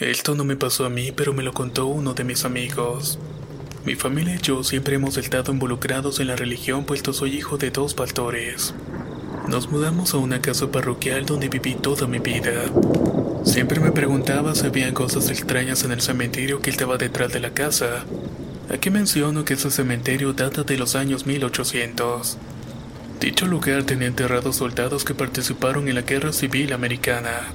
Esto no me pasó a mí, pero me lo contó uno de mis amigos. Mi familia y yo siempre hemos estado involucrados en la religión, puesto soy hijo de dos pastores. Nos mudamos a una casa parroquial donde viví toda mi vida. Siempre me preguntaba si había cosas extrañas en el cementerio que estaba detrás de la casa. Aquí menciono que ese cementerio data de los años 1800. Dicho lugar tenía enterrados soldados que participaron en la Guerra Civil Americana.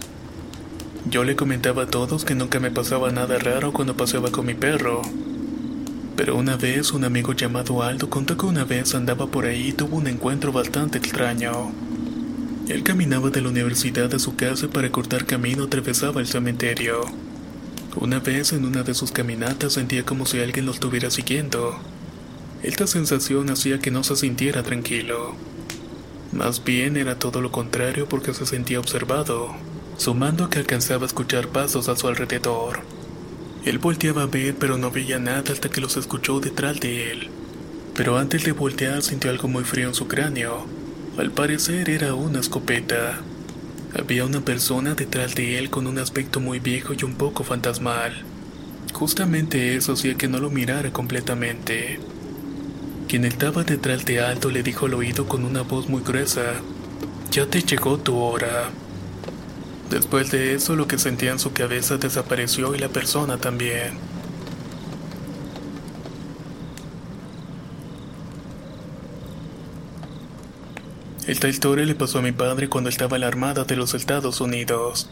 Yo le comentaba a todos que nunca me pasaba nada raro cuando paseaba con mi perro. Pero una vez un amigo llamado Aldo contó que una vez andaba por ahí y tuvo un encuentro bastante extraño. Él caminaba de la universidad a su casa para cortar camino atravesaba el cementerio. Una vez en una de sus caminatas sentía como si alguien lo estuviera siguiendo. Esta sensación hacía que no se sintiera tranquilo. Más bien era todo lo contrario porque se sentía observado, sumando que alcanzaba a escuchar pasos a su alrededor. Él volteaba a ver pero no veía nada hasta que los escuchó detrás de él. Pero antes de voltear sintió algo muy frío en su cráneo. Al parecer era una escopeta. Había una persona detrás de él con un aspecto muy viejo y un poco fantasmal. Justamente eso hacía que no lo mirara completamente. Quien estaba detrás de Aldo le dijo al oído con una voz muy gruesa, Ya te llegó tu hora. Después de eso lo que sentía en su cabeza desapareció y la persona también. Esta historia le pasó a mi padre cuando estaba en la Armada de los Estados Unidos.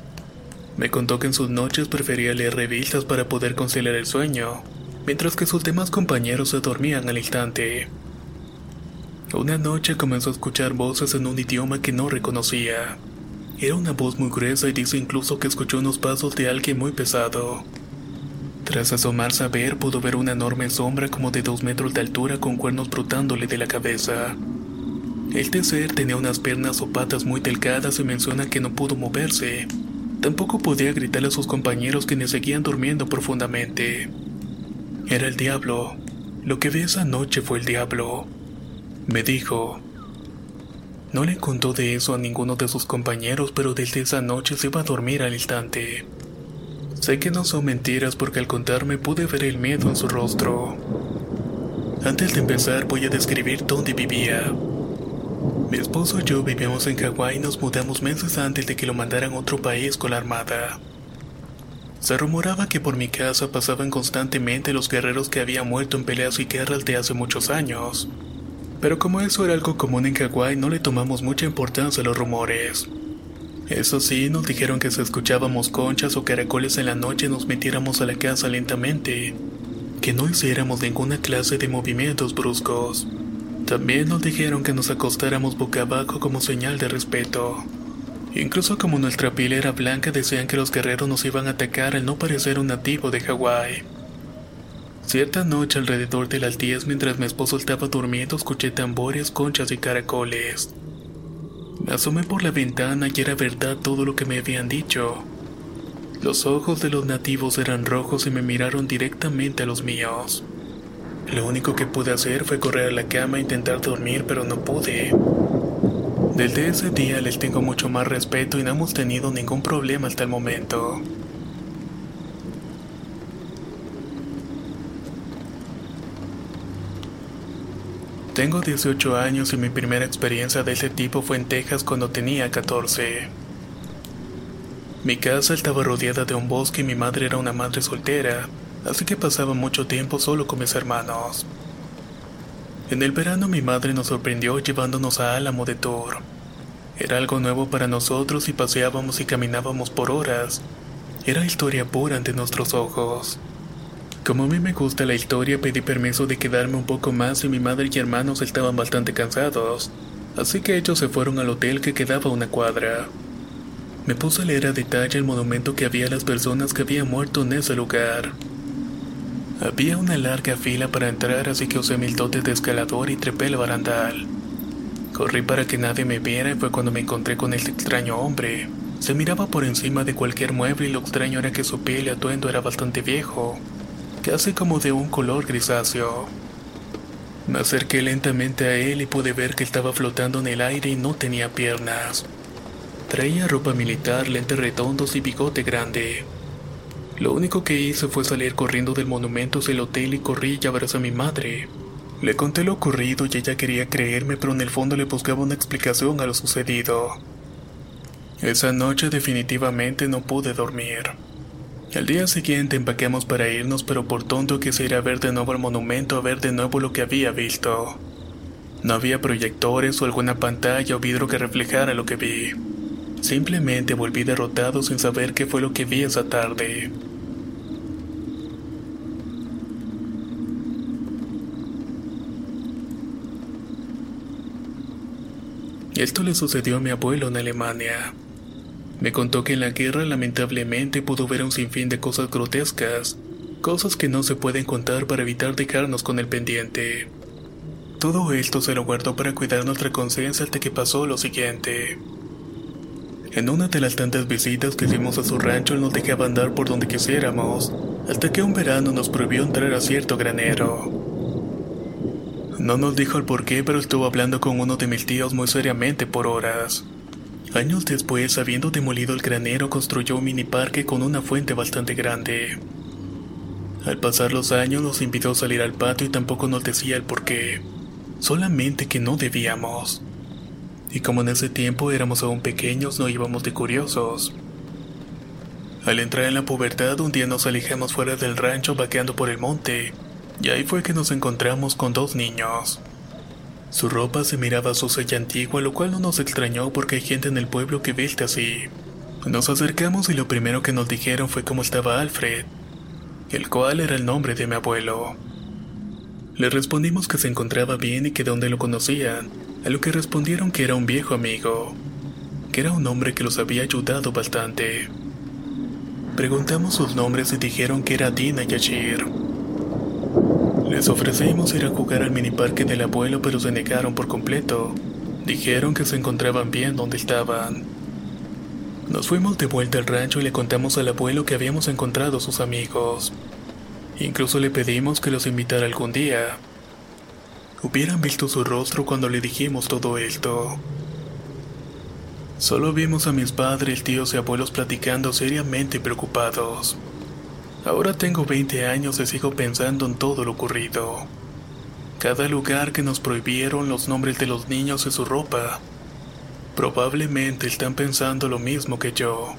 Me contó que en sus noches prefería leer revistas para poder conciliar el sueño, mientras que sus demás compañeros se dormían al instante. Una noche comenzó a escuchar voces en un idioma que no reconocía. Era una voz muy gruesa y dice incluso que escuchó unos pasos de alguien muy pesado. Tras asomarse a ver, pudo ver una enorme sombra como de dos metros de altura con cuernos brotándole de la cabeza. Este ser tenía unas piernas o patas muy delgadas y menciona que no pudo moverse. Tampoco podía gritarle a sus compañeros quienes seguían durmiendo profundamente. Era el diablo. Lo que vi esa noche fue el diablo. Me dijo. No le contó de eso a ninguno de sus compañeros, pero desde esa noche se iba a dormir al instante. Sé que no son mentiras porque al contarme pude ver el miedo en su rostro. Antes de empezar voy a describir dónde vivía. Mi esposo y yo vivíamos en Hawái y nos mudamos meses antes de que lo mandaran a otro país con la armada. Se rumoraba que por mi casa pasaban constantemente los guerreros que habían muerto en peleas y guerras de hace muchos años. Pero como eso era algo común en Hawái, no le tomamos mucha importancia a los rumores. Eso sí, nos dijeron que si escuchábamos conchas o caracoles en la noche nos metiéramos a la casa lentamente, que no hiciéramos ninguna clase de movimientos bruscos. También nos dijeron que nos acostáramos boca abajo como señal de respeto. Incluso como nuestra piel era blanca decían que los guerreros nos iban a atacar al no parecer un nativo de Hawái. Cierta noche alrededor de las 10 mientras mi esposo estaba durmiendo escuché tambores, conchas y caracoles. Me asomé por la ventana y era verdad todo lo que me habían dicho. Los ojos de los nativos eran rojos y me miraron directamente a los míos. Lo único que pude hacer fue correr a la cama e intentar dormir, pero no pude. Desde ese día les tengo mucho más respeto y no hemos tenido ningún problema hasta el momento. Tengo 18 años y mi primera experiencia de ese tipo fue en Texas cuando tenía 14. Mi casa estaba rodeada de un bosque y mi madre era una madre soltera, así que pasaba mucho tiempo solo con mis hermanos. En el verano mi madre nos sorprendió llevándonos a Álamo de Tour. Era algo nuevo para nosotros y paseábamos y caminábamos por horas. Era historia pura ante nuestros ojos. Como a mí me gusta la historia, pedí permiso de quedarme un poco más y mi madre y hermanos estaban bastante cansados, así que ellos se fueron al hotel que quedaba a una cuadra. Me puse a leer a detalle el monumento que había a las personas que habían muerto en ese lugar. Había una larga fila para entrar, así que usé mil dotes de escalador y trepé el barandal. Corrí para que nadie me viera y fue cuando me encontré con este extraño hombre. Se miraba por encima de cualquier mueble y lo extraño era que su piel y atuendo era bastante viejo, casi como de un color grisáceo. Me acerqué lentamente a él y pude ver que estaba flotando en el aire y no tenía piernas. Traía ropa militar, lentes redondos y bigote grande. Lo único que hice fue salir corriendo del monumento hacia el hotel y corrí y abrazé a mi madre. Le conté lo ocurrido y ella quería creerme, pero en el fondo le buscaba una explicación a lo sucedido. Esa noche definitivamente no pude dormir. Al día siguiente empaqueamos para irnos, pero por tonto quise ir a ver de nuevo el monumento a ver de nuevo lo que había visto. No había proyectores o alguna pantalla o vidrio que reflejara lo que vi. Simplemente volví derrotado sin saber qué fue lo que vi esa tarde. Esto le sucedió a mi abuelo en Alemania. Me contó que en la guerra lamentablemente pudo ver un sinfín de cosas grotescas, cosas que no se pueden contar para evitar dejarnos con el pendiente. Todo esto se lo guardó para cuidar nuestra conciencia hasta que pasó lo siguiente. En una de las tantas visitas que hicimos a su rancho, él nos dejaba andar por donde quisiéramos, hasta que un verano nos prohibió entrar a cierto granero. No nos dijo el por qué, pero estuvo hablando con uno de mis tíos muy seriamente por horas. Años después, habiendo demolido el granero, construyó un mini parque con una fuente bastante grande. Al pasar los años nos invitó a salir al patio y tampoco nos decía el por qué, solamente que no debíamos. Y como en ese tiempo éramos aún pequeños, no íbamos de curiosos. Al entrar en la pubertad, un día nos alejamos fuera del rancho vaqueando por el monte, y ahí fue que nos encontramos con dos niños. Su ropa se miraba sucia y antigua, lo cual no nos extrañó porque hay gente en el pueblo que viste así. Nos acercamos y lo primero que nos dijeron fue cómo estaba Alfred, el cual era el nombre de mi abuelo. Le respondimos que se encontraba bien y que de dónde lo conocían, a lo que respondieron que era un viejo amigo, que era un hombre que los había ayudado bastante. Preguntamos sus nombres y dijeron que era Dina y. Les ofrecimos ir a jugar al miniparque del abuelo, pero se negaron por completo. Dijeron que se encontraban bien donde estaban. Nos fuimos de vuelta al rancho y le contamos al abuelo que habíamos encontrado a sus amigos. Incluso le pedimos que los invitara algún día. Hubieran visto su rostro cuando le dijimos todo esto. Solo vimos a mis padres, tíos y abuelos platicando seriamente preocupados. Ahora tengo 20 años y sigo pensando en todo lo ocurrido. Cada lugar que nos prohibieron, los nombres de los niños y su ropa. Probablemente están pensando lo mismo que yo.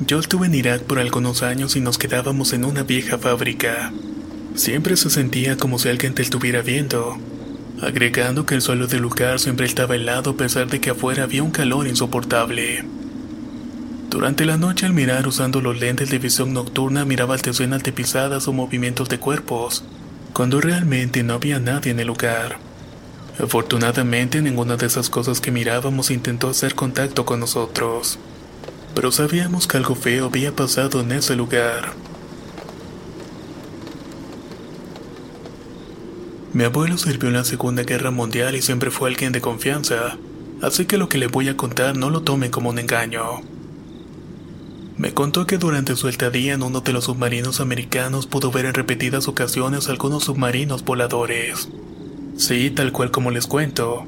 Yo estuve en Irak por algunos años y nos quedábamos en una vieja fábrica. Siempre se sentía como si alguien te estuviera viendo, agregando que el suelo del lugar siempre estaba helado a pesar de que afuera había un calor insoportable. Durante la noche al mirar usando los lentes de visión nocturna miraba decenas de pisadas o movimientos de cuerpos, cuando realmente no había nadie en el lugar. Afortunadamente ninguna de esas cosas que mirábamos intentó hacer contacto con nosotros pero sabíamos que algo feo había pasado en ese lugar. Mi abuelo sirvió en la Segunda Guerra Mundial y siempre fue alguien de confianza, así que lo que le voy a contar no lo tome como un engaño. Me contó que durante su estadía en uno de los submarinos americanos pudo ver en repetidas ocasiones algunos submarinos voladores. Sí, tal cual como les cuento.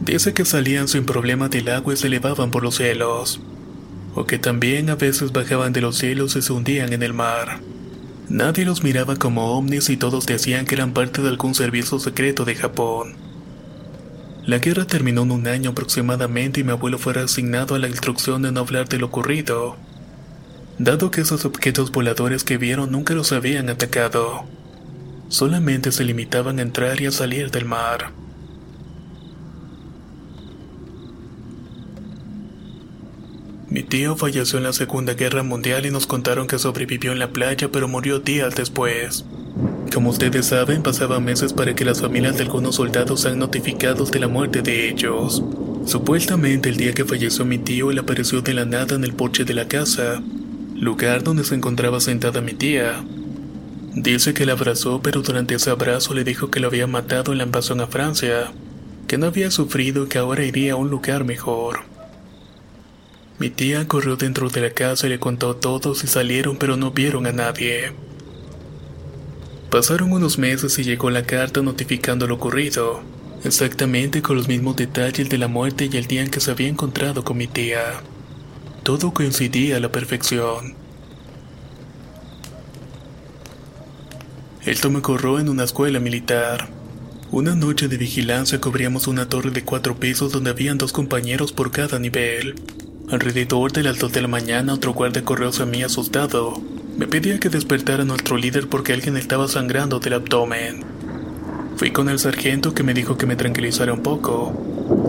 Dice que salían sin problema del agua y se elevaban por los cielos o que también a veces bajaban de los cielos y se hundían en el mar. Nadie los miraba como ovnis y todos decían que eran parte de algún servicio secreto de Japón. La guerra terminó en un año aproximadamente y mi abuelo fue asignado a la instrucción de no hablar de lo ocurrido. dado que esos objetos voladores que vieron nunca los habían atacado. Solamente se limitaban a entrar y a salir del mar. Mi tío falleció en la Segunda Guerra Mundial y nos contaron que sobrevivió en la playa pero murió días después. Como ustedes saben, pasaban meses para que las familias de algunos soldados sean notificados de la muerte de ellos. Supuestamente el día que falleció mi tío, él apareció de la nada en el porche de la casa, lugar donde se encontraba sentada mi tía. Dice que la abrazó, pero durante ese abrazo le dijo que lo había matado en la invasión a Francia, que no había sufrido y que ahora iría a un lugar mejor. Mi tía corrió dentro de la casa y le contó a todos y salieron pero no vieron a nadie. Pasaron unos meses y llegó la carta notificando lo ocurrido, exactamente con los mismos detalles de la muerte y el día en que se había encontrado con mi tía. Todo coincidía a la perfección. Esto me ocurrió en una escuela militar. Una noche de vigilancia cubríamos una torre de cuatro pisos donde habían dos compañeros por cada nivel. Alrededor de las dos de la mañana otro guardia corrió hacia mí asustado. Me pedía que despertara a nuestro líder porque alguien estaba sangrando del abdomen. Fui con el sargento que me dijo que me tranquilizara un poco.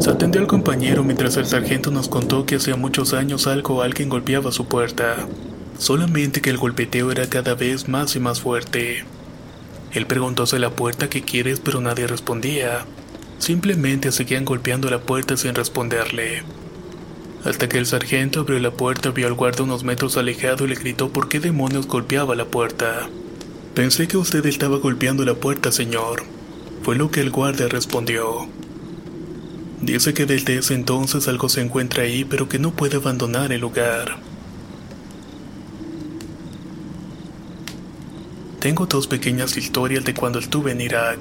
Se atendió al compañero mientras el sargento nos contó que hacía muchos años algo o alguien golpeaba su puerta. Solamente que el golpeteo era cada vez más y más fuerte. Él preguntó hacia la puerta qué quieres pero nadie respondía. Simplemente seguían golpeando la puerta sin responderle hasta que el sargento abrió la puerta, vio al guardia unos metros alejado y le gritó por qué demonios golpeaba la puerta. Pensé que usted estaba golpeando la puerta, señor. Fue lo que el guardia respondió. Dice que desde ese entonces algo se encuentra ahí, pero que no puede abandonar el lugar. Tengo dos pequeñas historias de cuando estuve en Irak.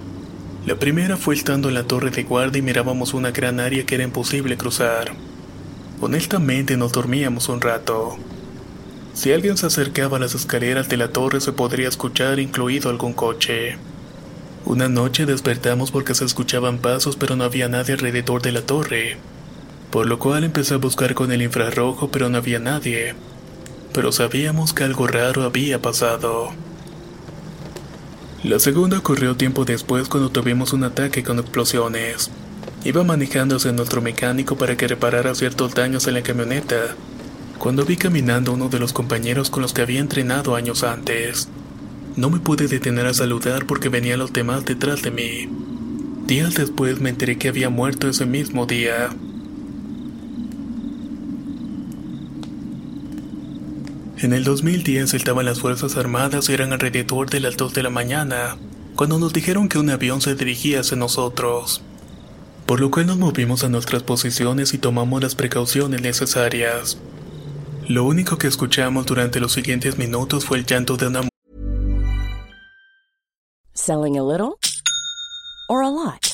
La primera fue estando en la torre de guardia y mirábamos una gran área que era imposible cruzar. Honestamente nos dormíamos un rato. Si alguien se acercaba a las escaleras de la torre se podría escuchar incluido algún coche. Una noche despertamos porque se escuchaban pasos pero no había nadie alrededor de la torre, por lo cual empecé a buscar con el infrarrojo pero no había nadie. Pero sabíamos que algo raro había pasado. La segunda ocurrió tiempo después cuando tuvimos un ataque con explosiones. Iba manejándose nuestro mecánico para que reparara ciertos daños en la camioneta, cuando vi caminando uno de los compañeros con los que había entrenado años antes. No me pude detener a saludar porque venían los demás detrás de mí. Días después me enteré que había muerto ese mismo día. En el 2010 estaban las Fuerzas Armadas y eran alrededor de las 2 de la mañana, cuando nos dijeron que un avión se dirigía hacia nosotros por lo cual nos movimos a nuestras posiciones y tomamos las precauciones necesarias. Lo único que escuchamos durante los siguientes minutos fue el llanto de una Selling a little or a lot?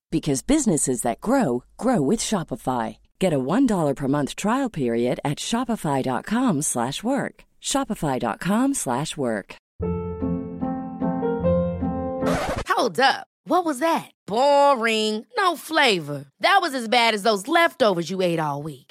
because businesses that grow grow with Shopify. Get a $1 per month trial period at Shopify.com slash work. Shopify.com slash work. Hold up. What was that? Boring. No flavor. That was as bad as those leftovers you ate all week.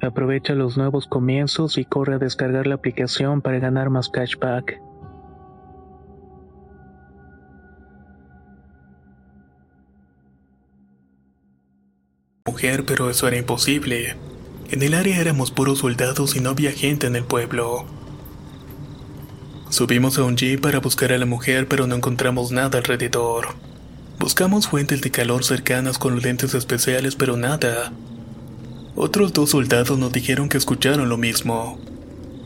Aprovecha los nuevos comienzos y corre a descargar la aplicación para ganar más cashback. Mujer, pero eso era imposible. En el área éramos puros soldados y no había gente en el pueblo. Subimos a un jeep para buscar a la mujer, pero no encontramos nada alrededor. Buscamos fuentes de calor cercanas con lentes especiales, pero nada. Otros dos soldados nos dijeron que escucharon lo mismo.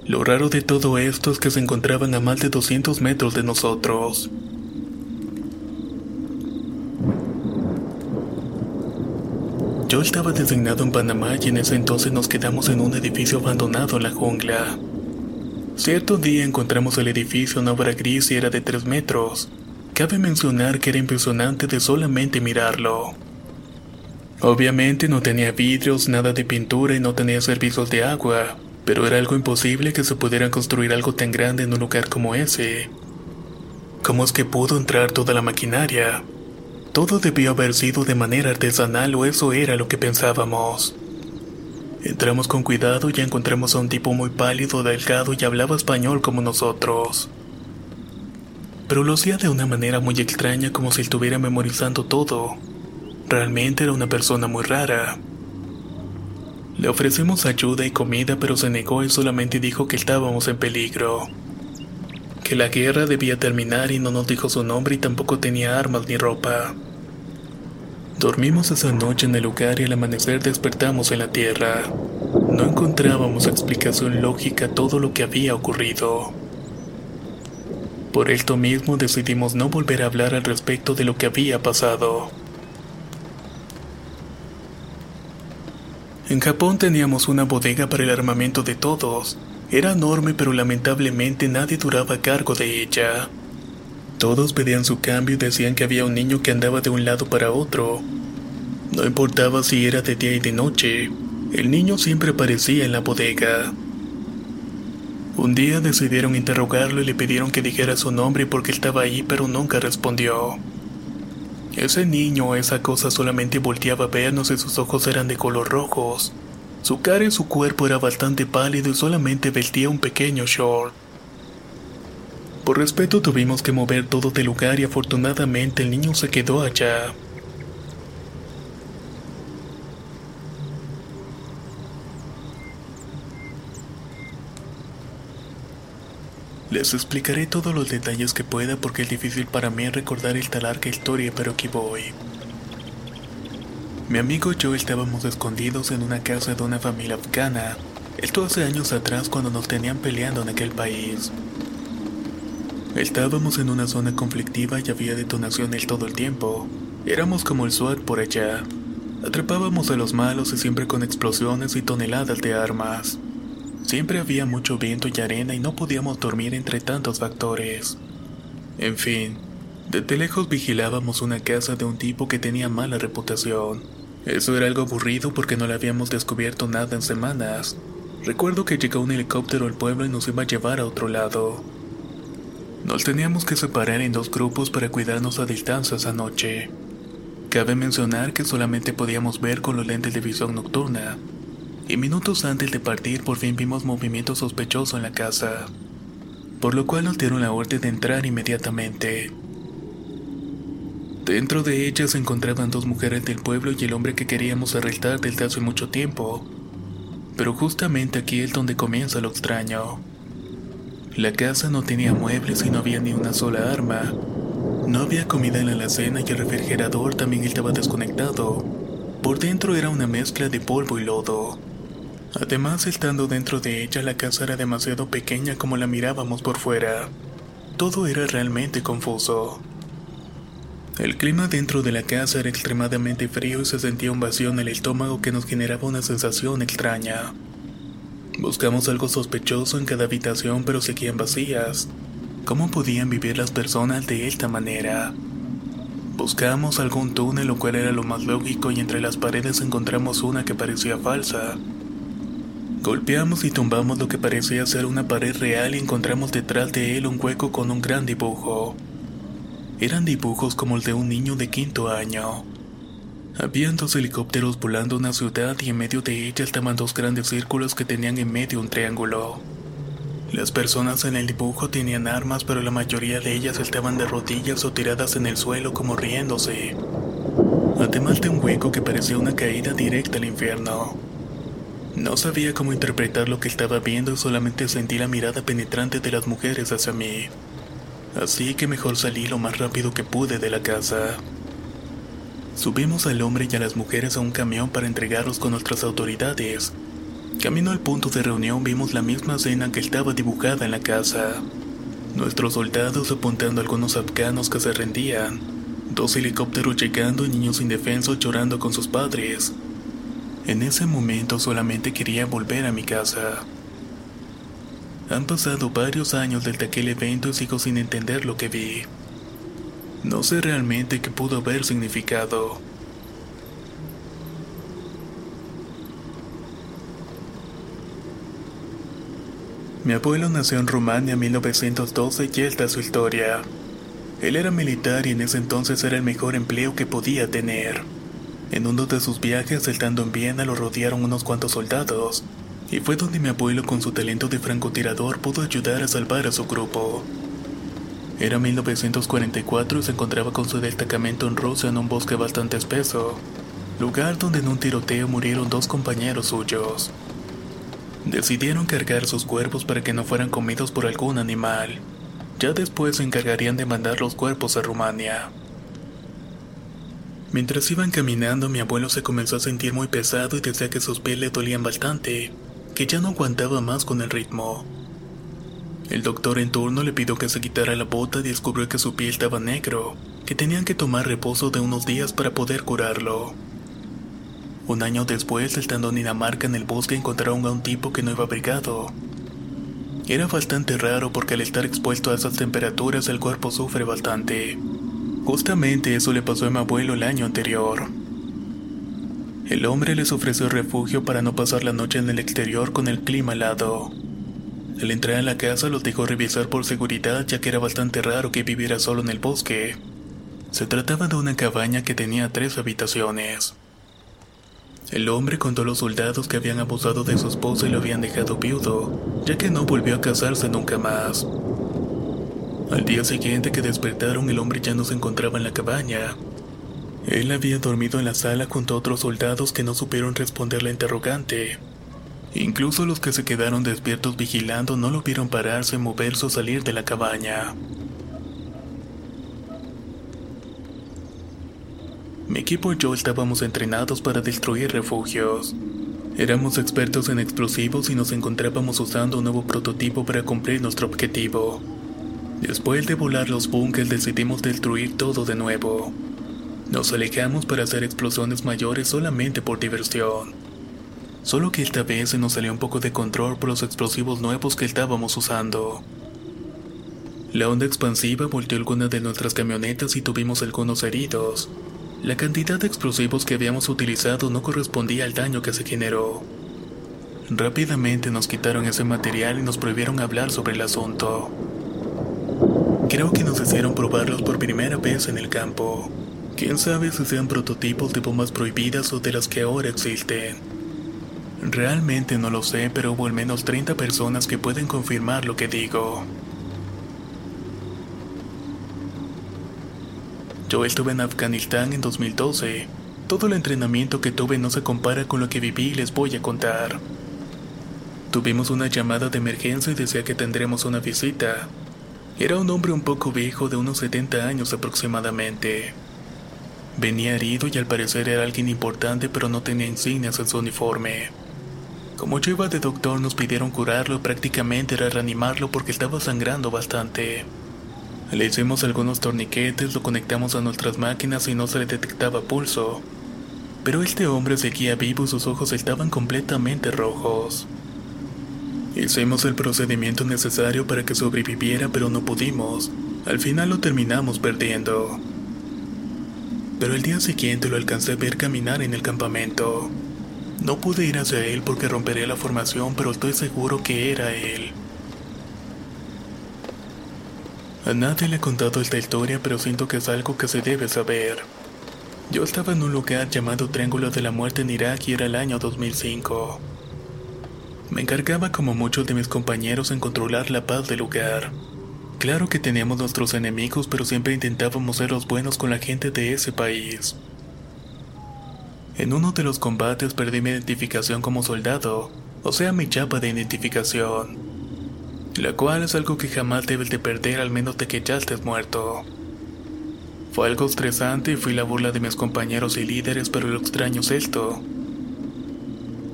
Lo raro de todo esto es que se encontraban a más de 200 metros de nosotros. Yo estaba designado en Panamá y en ese entonces nos quedamos en un edificio abandonado en la jungla. Cierto día encontramos el edificio en obra gris y era de 3 metros. Cabe mencionar que era impresionante de solamente mirarlo. Obviamente no tenía vidrios, nada de pintura y no tenía servicios de agua, pero era algo imposible que se pudiera construir algo tan grande en un lugar como ese. ¿Cómo es que pudo entrar toda la maquinaria? Todo debió haber sido de manera artesanal o eso era lo que pensábamos. Entramos con cuidado y encontramos a un tipo muy pálido, delgado y hablaba español como nosotros. Pero lo hacía de una manera muy extraña como si estuviera memorizando todo. Realmente era una persona muy rara. Le ofrecimos ayuda y comida, pero se negó y solamente dijo que estábamos en peligro. Que la guerra debía terminar y no nos dijo su nombre y tampoco tenía armas ni ropa. Dormimos esa noche en el lugar y al amanecer despertamos en la tierra. No encontrábamos explicación lógica a todo lo que había ocurrido. Por esto mismo decidimos no volver a hablar al respecto de lo que había pasado. En Japón teníamos una bodega para el armamento de todos. Era enorme pero lamentablemente nadie duraba cargo de ella. Todos pedían su cambio y decían que había un niño que andaba de un lado para otro. No importaba si era de día y de noche, el niño siempre aparecía en la bodega. Un día decidieron interrogarlo y le pidieron que dijera su nombre porque estaba ahí pero nunca respondió. Ese niño esa cosa solamente volteaba a vernos y sus ojos eran de color rojos. Su cara y su cuerpo era bastante pálido y solamente vestía un pequeño short. Por respeto tuvimos que mover todo del lugar y afortunadamente el niño se quedó allá. Les explicaré todos los detalles que pueda porque es difícil para mí recordar esta larga historia, pero aquí voy. Mi amigo y yo estábamos escondidos en una casa de una familia afgana, esto hace años atrás cuando nos tenían peleando en aquel país. Estábamos en una zona conflictiva y había detonaciones todo el tiempo. Éramos como el SWAT por allá. Atrapábamos a los malos y siempre con explosiones y toneladas de armas. Siempre había mucho viento y arena y no podíamos dormir entre tantos factores. En fin, desde lejos vigilábamos una casa de un tipo que tenía mala reputación. Eso era algo aburrido porque no le habíamos descubierto nada en semanas. Recuerdo que llegó un helicóptero al pueblo y nos iba a llevar a otro lado. Nos teníamos que separar en dos grupos para cuidarnos a distancia esa noche. Cabe mencionar que solamente podíamos ver con los lentes de visión nocturna, y minutos antes de partir por fin vimos movimiento sospechoso en la casa, por lo cual nos dieron la orden de entrar inmediatamente. Dentro de ella se encontraban dos mujeres del pueblo y el hombre que queríamos arrestar desde hace mucho tiempo. Pero justamente aquí es donde comienza lo extraño. La casa no tenía muebles y no había ni una sola arma. No había comida en la alacena y el refrigerador también estaba desconectado. Por dentro era una mezcla de polvo y lodo. Además, estando dentro de ella, la casa era demasiado pequeña como la mirábamos por fuera. Todo era realmente confuso. El clima dentro de la casa era extremadamente frío y se sentía un vacío en el estómago que nos generaba una sensación extraña. Buscamos algo sospechoso en cada habitación pero seguían vacías. ¿Cómo podían vivir las personas de esta manera? Buscamos algún túnel, lo cual era lo más lógico, y entre las paredes encontramos una que parecía falsa. Golpeamos y tumbamos lo que parecía ser una pared real y encontramos detrás de él un hueco con un gran dibujo. Eran dibujos como el de un niño de quinto año. Habían dos helicópteros volando una ciudad y en medio de ella estaban dos grandes círculos que tenían en medio un triángulo. Las personas en el dibujo tenían armas, pero la mayoría de ellas estaban de rodillas o tiradas en el suelo como riéndose. Además de un hueco que parecía una caída directa al infierno. No sabía cómo interpretar lo que estaba viendo y solamente sentí la mirada penetrante de las mujeres hacia mí. Así que mejor salí lo más rápido que pude de la casa. Subimos al hombre y a las mujeres a un camión para entregarlos con nuestras autoridades. Camino al punto de reunión vimos la misma escena que estaba dibujada en la casa. Nuestros soldados apuntando a algunos afganos que se rendían. Dos helicópteros llegando y niños indefensos llorando con sus padres. En ese momento solamente quería volver a mi casa. Han pasado varios años desde aquel evento y sigo sin entender lo que vi. No sé realmente qué pudo haber significado. Mi abuelo nació en Rumania en 1912 y esta es su historia. Él era militar y en ese entonces era el mejor empleo que podía tener. En uno de sus viajes, saltando en Viena, lo rodearon unos cuantos soldados, y fue donde mi abuelo con su talento de francotirador pudo ayudar a salvar a su grupo. Era 1944 y se encontraba con su destacamento en Rusia en un bosque bastante espeso, lugar donde en un tiroteo murieron dos compañeros suyos. Decidieron cargar sus cuerpos para que no fueran comidos por algún animal. Ya después se encargarían de mandar los cuerpos a Rumania. Mientras iban caminando, mi abuelo se comenzó a sentir muy pesado y decía que sus pies le dolían bastante, que ya no aguantaba más con el ritmo. El doctor en turno le pidió que se quitara la bota y descubrió que su piel estaba negro, que tenían que tomar reposo de unos días para poder curarlo. Un año después, estando en Dinamarca en el bosque, encontraron a un tipo que no iba abrigado. Era bastante raro porque al estar expuesto a esas temperaturas el cuerpo sufre bastante. Justamente eso le pasó a mi abuelo el año anterior. El hombre les ofreció refugio para no pasar la noche en el exterior con el clima helado. Al entrar en la casa los dejó revisar por seguridad ya que era bastante raro que viviera solo en el bosque. Se trataba de una cabaña que tenía tres habitaciones. El hombre contó a los soldados que habían abusado de su esposa y lo habían dejado viudo, ya que no volvió a casarse nunca más. Al día siguiente que despertaron el hombre ya no se encontraba en la cabaña. Él había dormido en la sala junto a otros soldados que no supieron responder la interrogante. Incluso los que se quedaron despiertos vigilando no lo vieron pararse, moverse o salir de la cabaña. Mi equipo y yo estábamos entrenados para destruir refugios. Éramos expertos en explosivos y nos encontrábamos usando un nuevo prototipo para cumplir nuestro objetivo. Después de volar los bunkers decidimos destruir todo de nuevo. Nos alejamos para hacer explosiones mayores solamente por diversión. Solo que esta vez se nos salió un poco de control por los explosivos nuevos que estábamos usando. La onda expansiva volteó algunas de nuestras camionetas y tuvimos algunos heridos. La cantidad de explosivos que habíamos utilizado no correspondía al daño que se generó. Rápidamente nos quitaron ese material y nos prohibieron hablar sobre el asunto. Creo que nos hicieron probarlos por primera vez en el campo. Quién sabe si sean prototipos de bombas prohibidas o de las que ahora existen. Realmente no lo sé, pero hubo al menos 30 personas que pueden confirmar lo que digo. Yo estuve en Afganistán en 2012. Todo el entrenamiento que tuve no se compara con lo que viví y les voy a contar. Tuvimos una llamada de emergencia y decía que tendremos una visita. Era un hombre un poco viejo de unos 70 años aproximadamente. Venía herido y al parecer era alguien importante pero no tenía insignias en su uniforme. Como yo iba de doctor nos pidieron curarlo y prácticamente era reanimarlo porque estaba sangrando bastante. Le hicimos algunos torniquetes, lo conectamos a nuestras máquinas y no se le detectaba pulso. Pero este hombre seguía vivo y sus ojos estaban completamente rojos. Hicimos el procedimiento necesario para que sobreviviera pero no pudimos. Al final lo terminamos perdiendo pero el día siguiente lo alcancé a ver caminar en el campamento. No pude ir hacia él porque rompería la formación, pero estoy seguro que era él. A nadie le he contado esta historia, pero siento que es algo que se debe saber. Yo estaba en un lugar llamado Triángulo de la Muerte en Irak y era el año 2005. Me encargaba como muchos de mis compañeros en controlar la paz del lugar. Claro que teníamos nuestros enemigos, pero siempre intentábamos ser los buenos con la gente de ese país. En uno de los combates perdí mi identificación como soldado, o sea mi chapa de identificación, la cual es algo que jamás debes de perder al menos de que ya estés muerto. Fue algo estresante y fui la burla de mis compañeros y líderes, pero lo extraño es esto.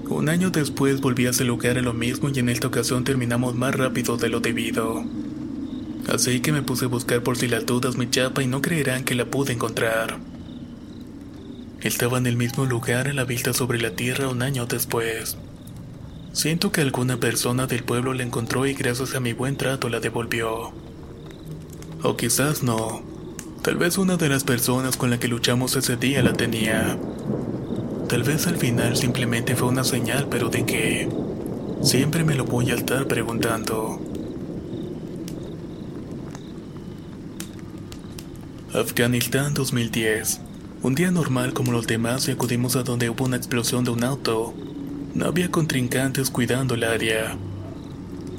Un año después volví a ese lugar en lo mismo y en esta ocasión terminamos más rápido de lo debido. Así que me puse a buscar por si las dudas mi chapa y no creerán que la pude encontrar. Estaba en el mismo lugar a la vista sobre la tierra un año después. Siento que alguna persona del pueblo la encontró y gracias a mi buen trato la devolvió. O quizás no. Tal vez una de las personas con la que luchamos ese día la tenía. Tal vez al final simplemente fue una señal, pero de qué. Siempre me lo voy a estar preguntando. Afganistán 2010. Un día normal como los demás y acudimos a donde hubo una explosión de un auto. No había contrincantes cuidando el área.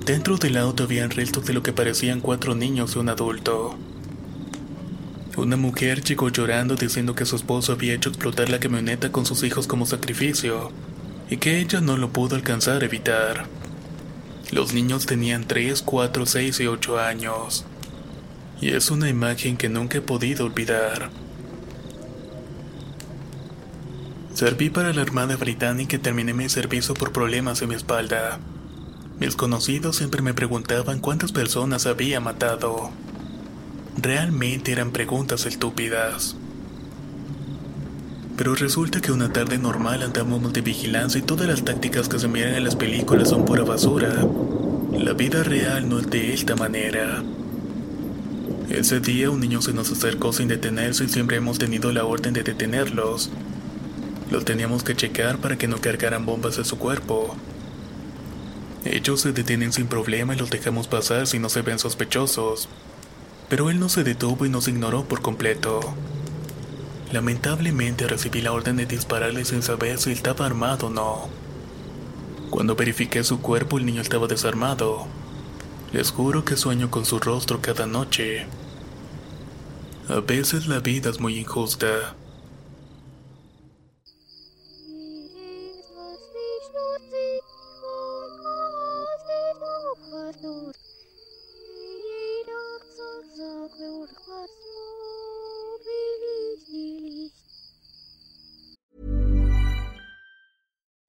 Dentro del auto habían restos de lo que parecían cuatro niños y un adulto. Una mujer llegó llorando diciendo que su esposo había hecho explotar la camioneta con sus hijos como sacrificio y que ella no lo pudo alcanzar a evitar. Los niños tenían 3, 4, 6 y 8 años y es una imagen que nunca he podido olvidar. Serví para la Armada Británica y terminé mi servicio por problemas en mi espalda. Mis conocidos siempre me preguntaban cuántas personas había matado. Realmente eran preguntas estúpidas. Pero resulta que una tarde normal andamos de vigilancia y todas las tácticas que se miran en las películas son pura basura. La vida real no es de esta manera. Ese día un niño se nos acercó sin detenerse y siempre hemos tenido la orden de detenerlos. Los teníamos que checar para que no cargaran bombas a su cuerpo. Ellos se detienen sin problema y los dejamos pasar si no se ven sospechosos. Pero él no se detuvo y nos ignoró por completo. Lamentablemente recibí la orden de dispararle sin saber si estaba armado o no. Cuando verifiqué su cuerpo el niño estaba desarmado. Les juro que sueño con su rostro cada noche. A veces la vida es muy injusta.